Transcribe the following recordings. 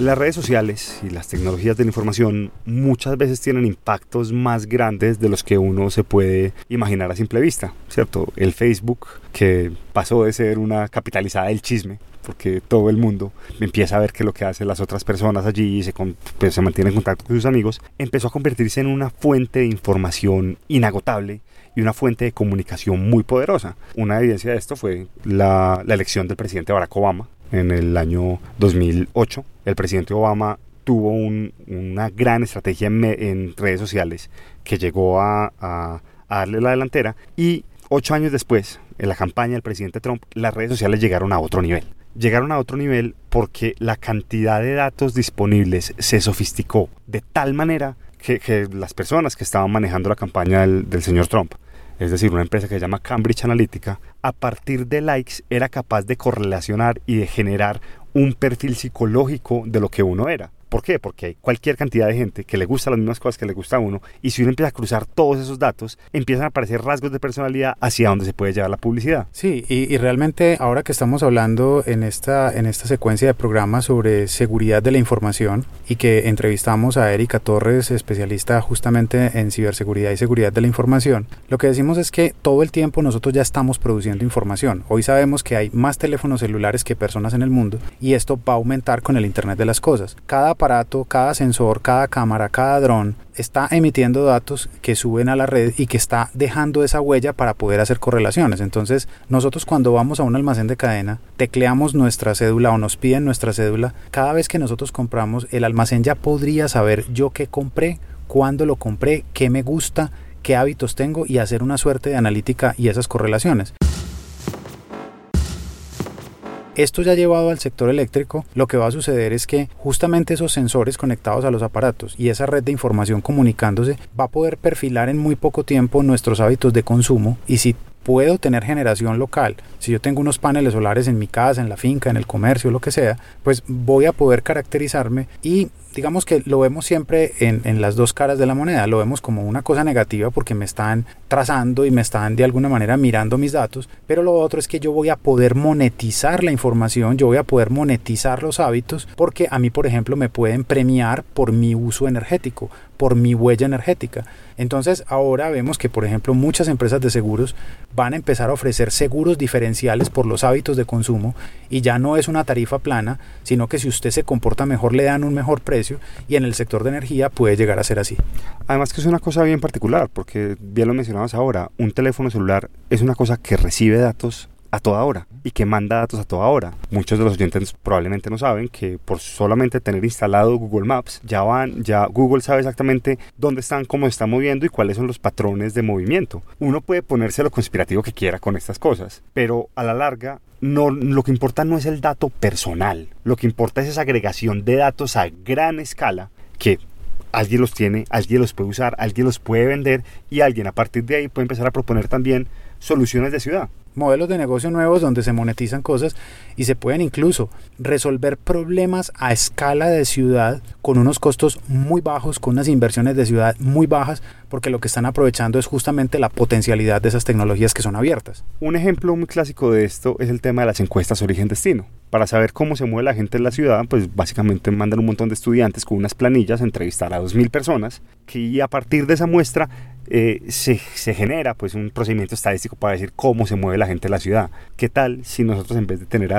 Las redes sociales y las tecnologías de la información muchas veces tienen impactos más grandes de los que uno se puede imaginar a simple vista, ¿cierto? El Facebook, que pasó de ser una capitalizada del chisme, porque todo el mundo empieza a ver que lo que hacen las otras personas allí y se, pues, se mantiene en contacto con sus amigos, empezó a convertirse en una fuente de información inagotable y una fuente de comunicación muy poderosa. Una evidencia de esto fue la, la elección del presidente Barack Obama, en el año 2008. El presidente Obama tuvo una gran estrategia en, redes sociales que llegó a, darle la delantera y ocho años después, en la campaña del presidente Trump, las redes sociales llegaron a otro nivel. Llegaron a otro nivel porque la cantidad de datos disponibles se sofisticó de tal manera que, las personas que estaban manejando la campaña del señor Trump es decir, una empresa que se llama Cambridge Analytica, a partir de likes era capaz de correlacionar y de generar un perfil psicológico de lo que uno era. ¿Por qué? Porque hay cualquier cantidad de gente que le gusta las mismas cosas que le gusta a uno y si uno empieza a cruzar todos esos datos, empiezan a aparecer rasgos de personalidad hacia donde se puede llevar la publicidad. Sí, y, realmente ahora que estamos hablando en esta, en esta secuencia de programas sobre seguridad de la información y que entrevistamos a Erika Torres, especialista justamente en ciberseguridad y seguridad de la información, lo que decimos es que todo el tiempo nosotros ya estamos produciendo información. Hoy sabemos que hay más teléfonos celulares que personas en el mundo y esto va a aumentar con el Internet de las Cosas. Cada cada sensor, cada cámara, cada dron está emitiendo datos que suben a la red y que está dejando esa huella para poder hacer correlaciones. Entonces, nosotros cuando vamos a un almacén de cadena, tecleamos nuestra cédula o nos piden nuestra cédula, cada vez que nosotros compramos, el almacén ya podría saber yo qué compré, cuándo lo compré, qué me gusta, qué hábitos tengo y hacer una suerte de analítica y esas correlaciones. Esto ya llevado al sector eléctrico, lo que va a suceder es que justamente esos sensores conectados a los aparatos y esa red de información comunicándose va a poder perfilar en muy poco tiempo nuestros hábitos de consumo y si puedo tener generación local. Si yo tengo unos paneles solares en mi casa, en la finca, en el comercio, lo que sea, pues voy a poder caracterizarme y digamos que lo vemos siempre en, las dos caras de la moneda. Lo vemos como una cosa negativa porque me están trazando y me están de alguna manera mirando mis datos, pero lo otro es que yo voy a poder monetizar la información, yo voy a poder monetizar los hábitos porque a mí, por ejemplo, me pueden premiar por mi uso energético, por mi huella energética. Entonces ahora vemos que, por ejemplo, muchas empresas de seguros van a empezar a ofrecer seguros diferenciales por los hábitos de consumo y ya no es una tarifa plana, sino que si usted se comporta mejor le dan un mejor precio y en el sector de energía puede llegar a ser así. Además que es una cosa bien particular, porque bien lo mencionabas ahora, un teléfono celular es una cosa que recibe datos a toda hora y que manda datos a toda hora. Muchos de los oyentes probablemente no saben que por solamente tener instalado Google Maps ya van, ya Google sabe exactamente dónde están, cómo se están moviendo y cuáles son los patrones de movimiento. Uno puede ponerse lo conspirativo que quiera con estas cosas, pero a la larga no, lo que importa no es el dato personal, lo que importa es esa agregación de datos a gran escala que alguien los tiene, alguien los puede usar, alguien los puede vender y alguien a partir de ahí puede empezar a proponer también soluciones de ciudad modelos de negocio nuevos donde se monetizan cosas y se pueden incluso resolver problemas a escala de ciudad con unos costos muy bajos, con unas inversiones de ciudad muy bajas, porque lo que están aprovechando es justamente la potencialidad de esas tecnologías que son abiertas. Un ejemplo muy clásico de esto es el tema de las encuestas origen-destino. Para saber cómo se mueve la gente en la ciudad, pues básicamente mandan un montón de estudiantes con unas planillas a entrevistar a 2.000 personas que a partir de esa muestra eh, se, genera pues un procedimiento estadístico para decir cómo se mueve la gente en la ciudad. ¿Qué tal si nosotros en vez de tener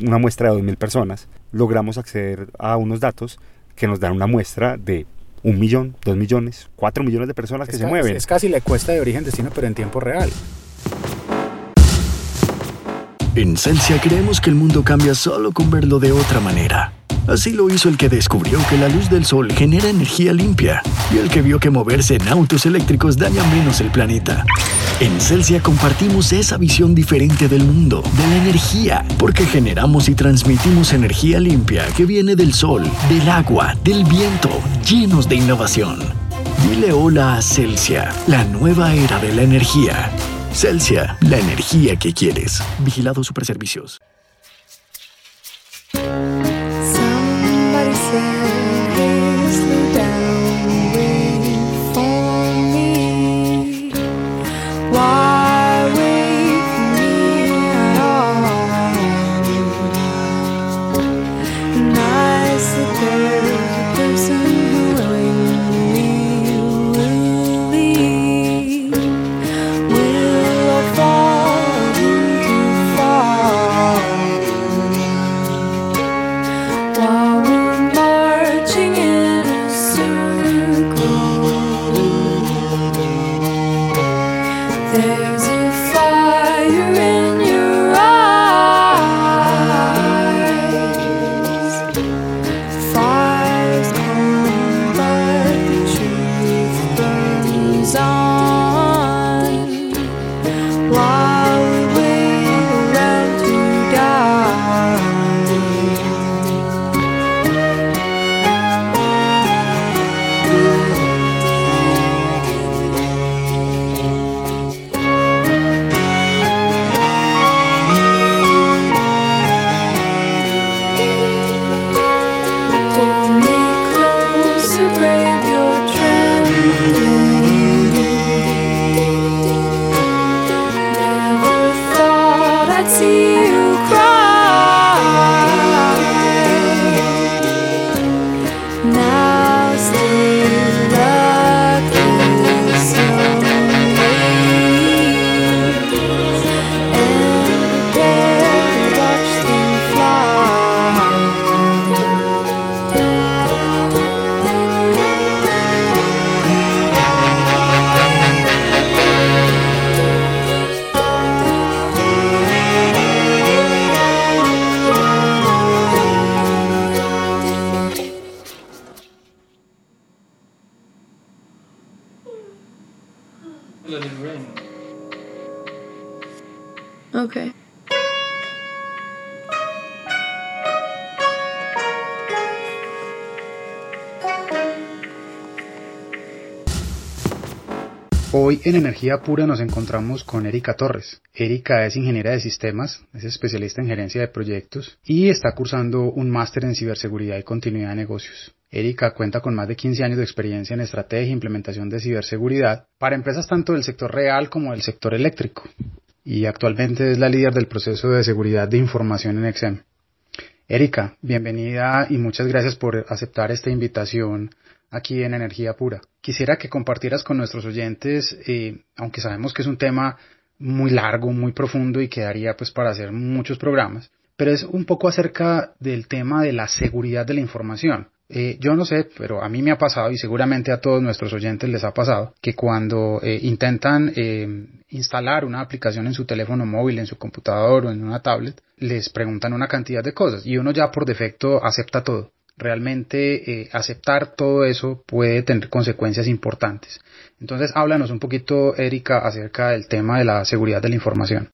una muestra de 2.000 personas, logramos acceder a unos datos que nos dan una muestra de un millón, dos millones, cuatro millones de personas que se mueven. Es casi la cuesta de origen destino, pero en tiempo real. En Celsia creemos que el mundo cambia solo con verlo de otra manera. Así lo hizo el que descubrió que la luz del sol genera energía limpia y el que vio que moverse en autos eléctricos daña menos el planeta. En Celsia compartimos esa visión diferente del mundo, de la energía, porque generamos y transmitimos energía limpia que viene del sol, del agua, del viento, llenos de innovación. Dile hola a Celsia, la nueva era de la energía. Celsia, la energía que quieres. Vigilado Superservicios. Hoy en Energía Pura nos encontramos con Erika Torres. Erika es ingeniera de sistemas, es especialista en gerencia de proyectos y está cursando un máster en ciberseguridad y continuidad de negocios. Erika cuenta con más de 15 años de experiencia en estrategia e implementación de ciberseguridad para empresas tanto del sector real como del sector eléctrico y actualmente es la líder del proceso de seguridad de información en Exem. Erika, bienvenida y muchas gracias por aceptar esta invitación aquí en Energía Pura. Quisiera que compartieras con nuestros oyentes, eh, aunque sabemos que es un tema muy largo, muy profundo y quedaría pues para hacer muchos programas, pero es un poco acerca del tema de la seguridad de la información. Eh, yo no sé, pero a mí me ha pasado y seguramente a todos nuestros oyentes les ha pasado que cuando eh, intentan instalar una aplicación en su teléfono móvil, en su computador o en una tablet, les preguntan una cantidad de cosas y uno ya por defecto acepta todo realmente eh, aceptar todo eso puede tener consecuencias importantes. Entonces, háblanos un poquito, Erika, acerca del tema de la seguridad de la información.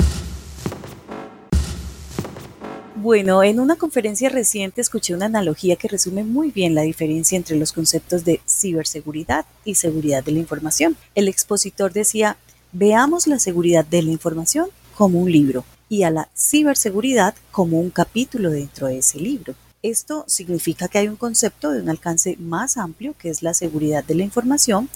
Bueno, en una conferencia reciente escuché una analogía que resume muy bien la diferencia entre los conceptos de ciberseguridad y seguridad de la información. El expositor decía, veamos la seguridad de la información como un libro y a la ciberseguridad como un capítulo dentro de ese libro. Esto significa que hay un concepto de un alcance más amplio, que es la seguridad de la información,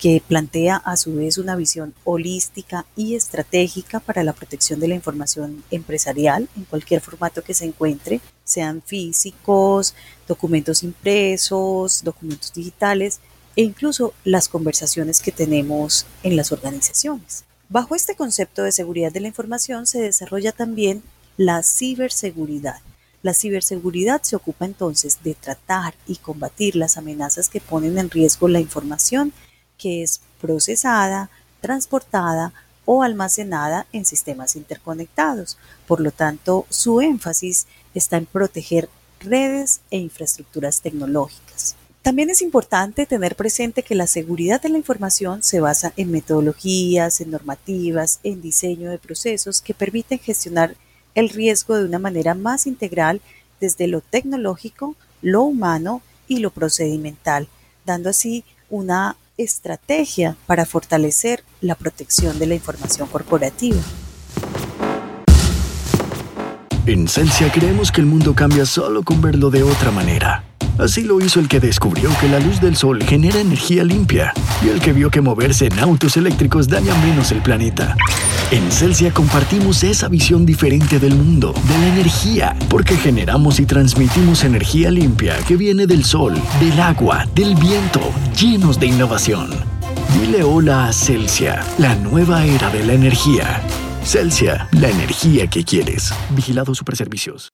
que plantea a su vez una visión holística y estratégica para la protección de la información empresarial en cualquier formato que se encuentre, sean físicos, documentos impresos, documentos digitales e incluso las conversaciones que tenemos en las organizaciones. Bajo este concepto de seguridad de la información se desarrolla también la ciberseguridad la ciberseguridad se ocupa entonces de tratar y combatir las amenazas que ponen en riesgo la información que es procesada, transportada o almacenada en sistemas interconectados. Por lo tanto, su énfasis está en proteger redes e infraestructuras tecnológicas. También es importante tener presente que la seguridad de la información se basa en metodologías, en normativas, en diseño de procesos que permiten gestionar el riesgo de una manera más integral desde lo tecnológico, lo humano y lo procedimental, dando así una estrategia para fortalecer la protección de la información corporativa. En Celsia creemos que el mundo cambia solo con verlo de otra manera. Así lo hizo el que descubrió que la luz del sol genera energía limpia y el que vio que moverse en autos eléctricos daña menos el planeta. En Celsia compartimos esa visión diferente del mundo, de la energía, porque generamos y transmitimos energía limpia que viene del sol, del agua, del viento, llenos de innovación. Dile hola a Celsia, la nueva era de la energía. Celsia, la energía que quieres. Vigilado Superservicios.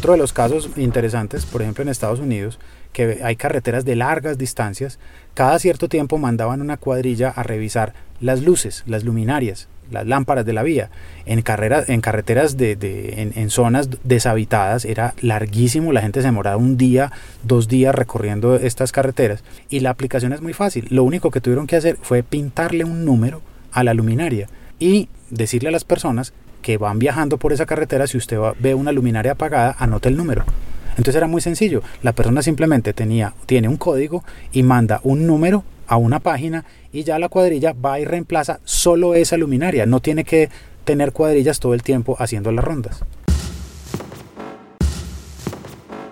Otro de los casos interesantes, por ejemplo en Estados Unidos, que hay carreteras de largas distancias, cada cierto tiempo mandaban una cuadrilla a revisar las luces, las luminarias, las lámparas de la vía. En, carreras, en carreteras de, de en, zonas deshabitadas era larguísimo, la gente se demoraba un día, dos días recorriendo estas carreteras. Y la aplicación es muy fácil. Lo único que tuvieron que hacer fue pintarle un número a la luminaria y decirle a las personas que van viajando por esa carretera, si usted ve una luminaria apagada, anote el número. Entonces era muy sencillo. La persona simplemente tenía, tiene un código y manda un número a una página y ya la cuadrilla va y reemplaza solo esa luminaria. No tiene que tener cuadrillas todo el tiempo haciendo las rondas.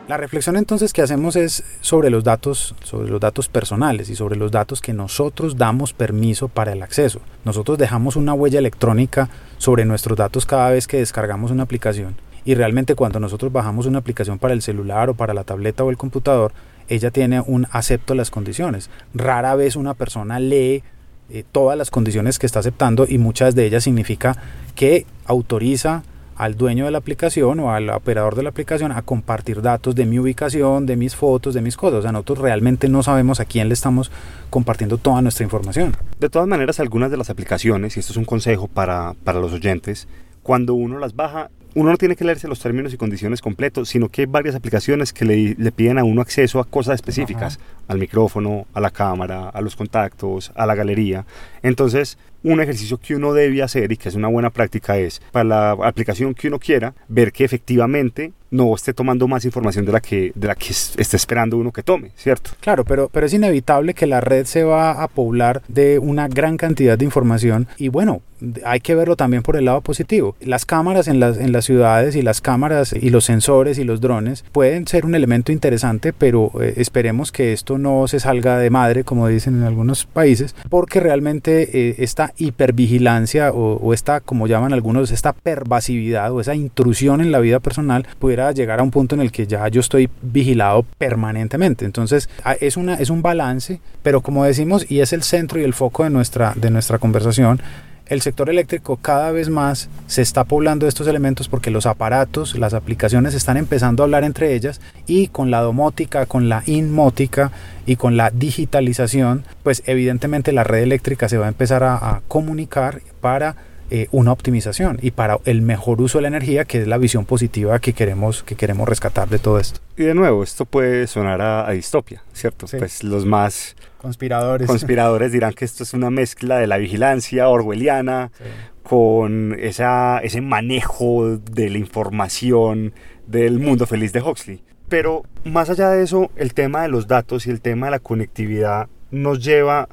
La reflexión entonces que hacemos es sobre los datos, sobre los datos personales y sobre los datos que nosotros damos permiso para el acceso. Nosotros dejamos una huella electrónica sobre nuestros datos cada vez que descargamos una aplicación y realmente cuando nosotros bajamos una aplicación para el celular o para la tableta o el computador, ella tiene un acepto las condiciones. Rara vez una persona lee eh, todas las condiciones que está aceptando y muchas de ellas significa que autoriza al dueño de la aplicación o al operador de la aplicación a compartir datos de mi ubicación, de mis fotos, de mis cosas. O sea, nosotros realmente no sabemos a quién le estamos compartiendo toda nuestra información. De todas maneras, algunas de las aplicaciones, y esto es un consejo para, para los oyentes, cuando uno las baja, uno no tiene que leerse los términos y condiciones completos, sino que hay varias aplicaciones que le, le piden a uno acceso a cosas específicas, al micrófono, a la cámara, a los contactos, a la galería. Entonces, un ejercicio que uno debe hacer y que es una buena práctica es para la aplicación que uno quiera ver que efectivamente no esté tomando más información de la que de la que esté esperando uno que tome, ¿cierto? Claro, pero pero es inevitable que la red se va a poblar de una gran cantidad de información y bueno, hay que verlo también por el lado positivo. Las cámaras en las, en las ciudades y las cámaras y los sensores y los drones pueden ser un elemento interesante, pero eh, esperemos que esto no se salga de madre, como dicen en algunos países, porque realmente eh, hipervigilancia o, o, esta, como llaman algunos, esta pervasividad o esa intrusión en la vida personal pudiera llegar a un punto en el que ya yo estoy vigilado permanentemente. Entonces es, una, es un balance, pero como decimos, y es el centro y el foco de nuestra, de nuestra conversación, el sector eléctrico cada vez más se está poblando de estos elementos porque los aparatos, las aplicaciones están empezando a hablar entre ellas y con la domótica, con la inmótica y con la digitalización, pues evidentemente la red eléctrica se va a empezar a, a comunicar para eh, una optimización y para el mejor uso de la energía, que es la visión positiva que queremos, que queremos rescatar de todo esto. Y de nuevo, esto puede sonar a, a distopia, ¿cierto? Sí. Pues los más conspiradores. conspiradores dirán que esto es una mezcla de la vigilancia orwelliana Sí. con esa, ese manejo de la información del mundo feliz de Huxley. Pero más allá de eso, el tema de los datos y el tema de la conectividad nos lleva,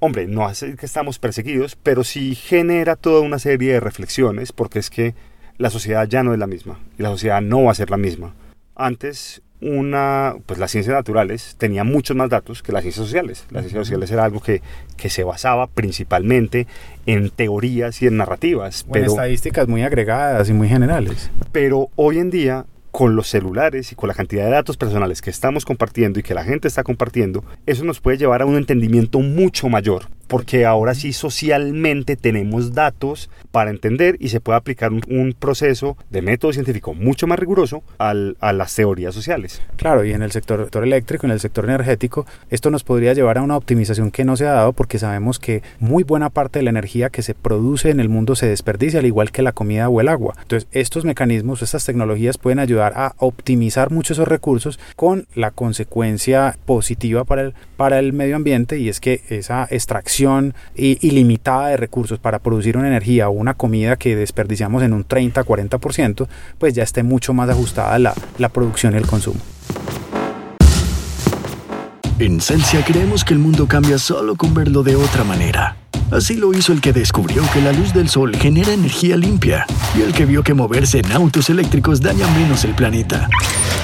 hombre, no hace que estamos perseguidos, pero sí genera toda una serie de reflexiones, porque es que la sociedad ya no es la misma y la sociedad no va a ser la misma. Antes, una, pues las ciencias naturales tenían muchos más datos que las ciencias sociales. Las ciencias sociales era algo que, que se basaba principalmente en teorías y en narrativas. O en Pero, estadísticas muy agregadas y muy generales. pero hoy en día, con los celulares y con la cantidad de datos personales que estamos compartiendo y que la gente está compartiendo, eso nos puede llevar a un entendimiento mucho mayor, porque ahora sí socialmente tenemos datos para entender y se puede aplicar un, un proceso de método científico mucho más riguroso al- a las teorías sociales. Claro, y en el sector, sector eléctrico, en el sector energético, esto nos podría llevar a una optimización que no se ha dado porque sabemos que muy buena parte de la energía que se produce en el mundo se desperdicia, al igual que la comida o el agua. Entonces, estos mecanismos, estas tecnologías pueden ayudar a optimizar mucho esos recursos con la consecuencia positiva para el, para el medio ambiente y es que esa extracción ilimitada de recursos para producir una energía o una comida que desperdiciamos en un 30-40%, pues ya esté mucho más ajustada la, la producción y el consumo. En creemos que el mundo cambia solo con verlo de otra manera. Así lo hizo el que descubrió que la luz del sol genera energía limpia y el que vio que moverse en autos eléctricos daña menos el planeta.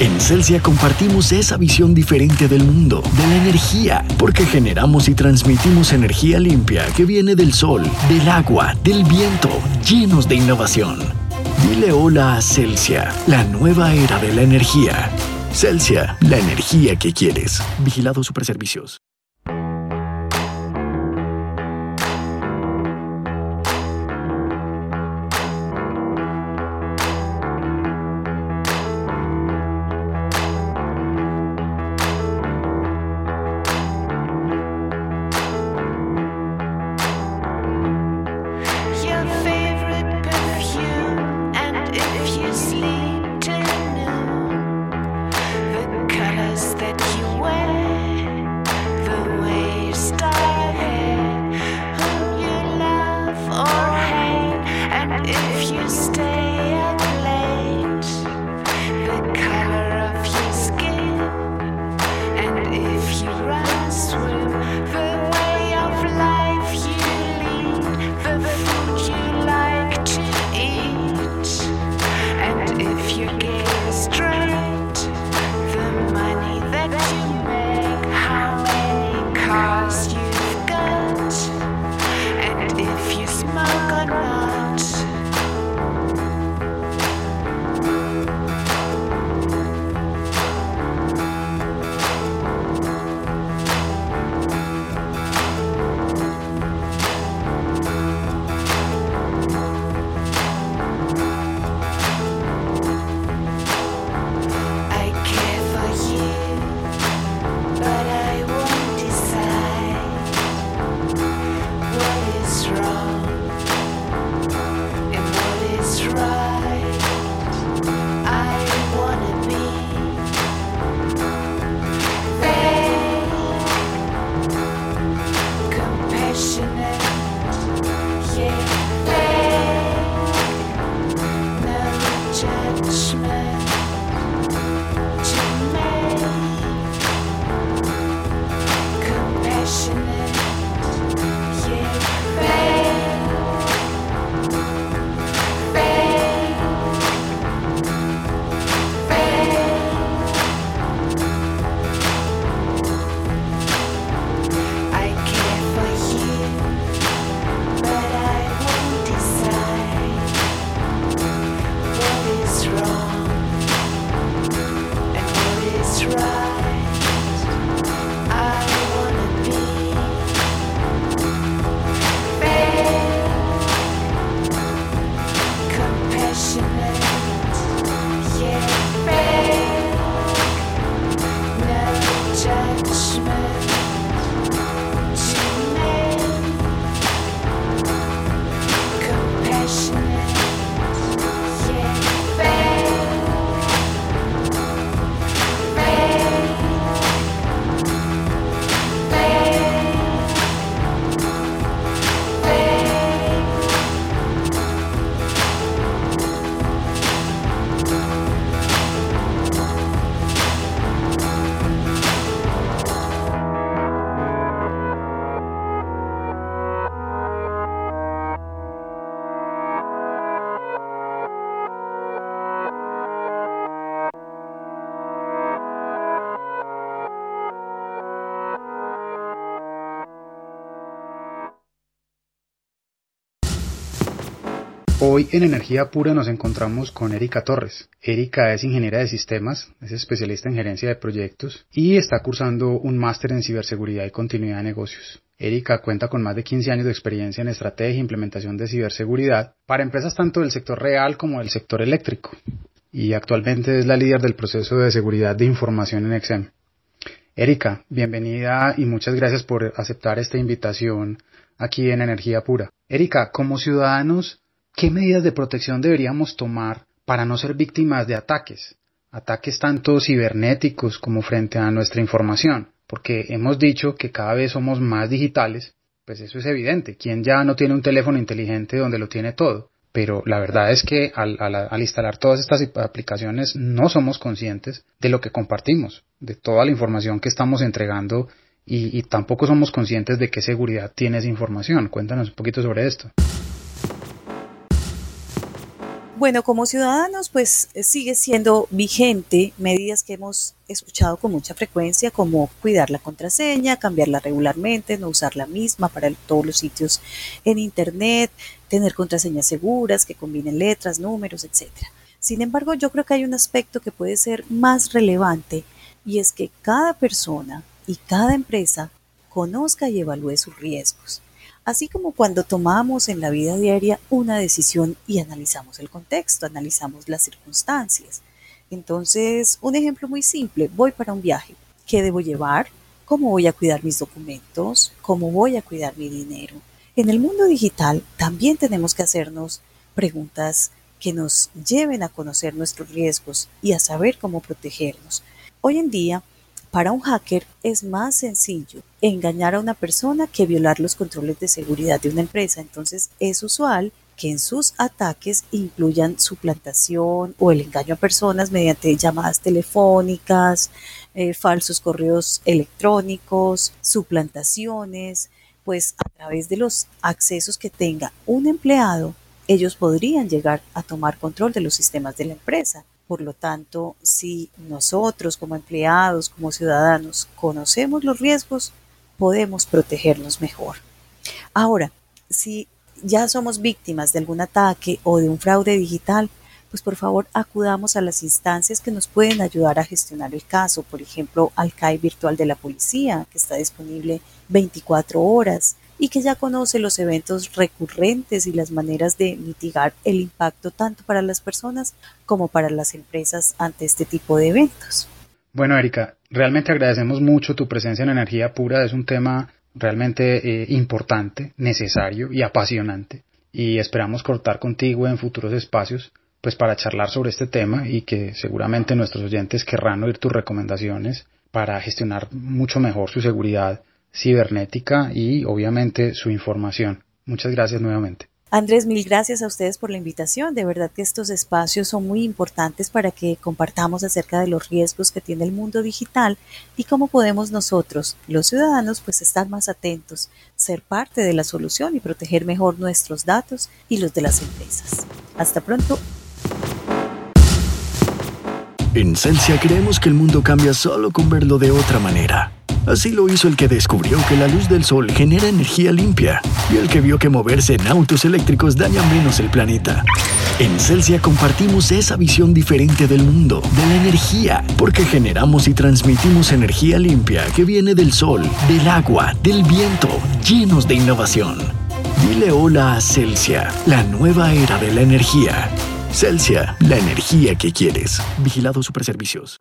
En Celsia compartimos esa visión diferente del mundo, de la energía, porque generamos y transmitimos energía limpia que viene del sol, del agua, del viento, llenos de innovación. Dile hola a Celsia, la nueva era de la energía. Celsia, la energía que quieres. Vigilado Superservicios. Hoy en Energía Pura nos encontramos con Erika Torres. Erika es ingeniera de sistemas, es especialista en gerencia de proyectos y está cursando un máster en ciberseguridad y continuidad de negocios. Erika cuenta con más de 15 años de experiencia en estrategia e implementación de ciberseguridad para empresas tanto del sector real como del sector eléctrico y actualmente es la líder del proceso de seguridad de información en Exem. Erika, bienvenida y muchas gracias por aceptar esta invitación aquí en Energía Pura. Erika, como ciudadanos, ¿qué medidas de protección deberíamos tomar para no ser víctimas de ataques? Ataques tanto cibernéticos como frente a nuestra información, porque hemos dicho que cada vez somos más digitales, pues eso es evidente. ¿Quién ya no tiene un teléfono inteligente donde lo tiene todo? pero la verdad es que al, instalar todas estas aplicaciones no somos conscientes de lo que compartimos, de toda la información que estamos entregando y, y tampoco somos conscientes de qué seguridad tiene esa información. Cuéntanos un poquito sobre esto. Bueno, como ciudadanos, pues eh, sigue siendo vigente medidas que hemos escuchado con mucha frecuencia, como cuidar la contraseña, cambiarla regularmente, no usar la misma para todos los sitios en Internet, tener contraseñas seguras que combinen letras, números, etc. Sin embargo, yo creo que hay un aspecto que puede ser más relevante y es que cada persona y cada empresa conozca y evalúe sus riesgos así como cuando tomamos en la vida diaria una decisión y analizamos el contexto, analizamos las circunstancias. Entonces, un ejemplo muy simple, voy para un viaje. ¿Qué debo llevar? ¿Cómo voy a cuidar mis documentos? ¿Cómo voy a cuidar mi dinero? En el mundo digital también tenemos que hacernos preguntas que nos lleven a conocer nuestros riesgos y a saber cómo protegernos. Hoy en día, para un hacker es más sencillo engañar a una persona que violar los controles de seguridad de una empresa. Entonces es usual que en sus ataques incluyan suplantación o el engaño a personas mediante llamadas telefónicas, eh, falsos correos electrónicos, suplantaciones, pues a través de los accesos que tenga un empleado, ellos podrían llegar a tomar control de los sistemas de la empresa. Por lo tanto, si nosotros como empleados, como ciudadanos, conocemos los riesgos, podemos protegernos mejor. Ahora, si ya somos víctimas de algún ataque o de un fraude digital, pues por favor acudamos a las instancias que nos pueden ayudar a gestionar el caso, por ejemplo, al CAI virtual de la policía, que está disponible 24 horas, y que ya conoce los eventos recurrentes y las maneras de mitigar el impacto tanto para las personas como para las empresas ante este tipo de eventos. Bueno, Erika, realmente agradecemos mucho tu presencia en Energía Pura. Es un tema realmente eh, importante, necesario y apasionante. Y esperamos cortar contigo en futuros espacios pues para charlar sobre este tema y que seguramente nuestros oyentes querrán oír tus recomendaciones para gestionar mucho mejor su seguridad cibernética y obviamente su información. Muchas gracias nuevamente. Andrés, mil gracias a ustedes por la invitación. De verdad que estos espacios son muy importantes para que compartamos acerca de los riesgos que tiene el mundo digital y cómo podemos nosotros, los ciudadanos, pues estar más atentos, ser parte de la solución y proteger mejor nuestros datos y los de las empresas. Hasta pronto. En Celsia creemos que el mundo cambia solo con verlo de otra manera. Así lo hizo el que descubrió que la luz del sol genera energía limpia y el que vio que moverse en autos eléctricos daña menos el planeta. En Celsia compartimos esa visión diferente del mundo, de la energía, porque generamos y transmitimos energía limpia que viene del sol, del agua, del viento, llenos de innovación. Dile hola a Celsia, la nueva era de la energía. Celsia, la energía que quieres. Vigilado Superservicios.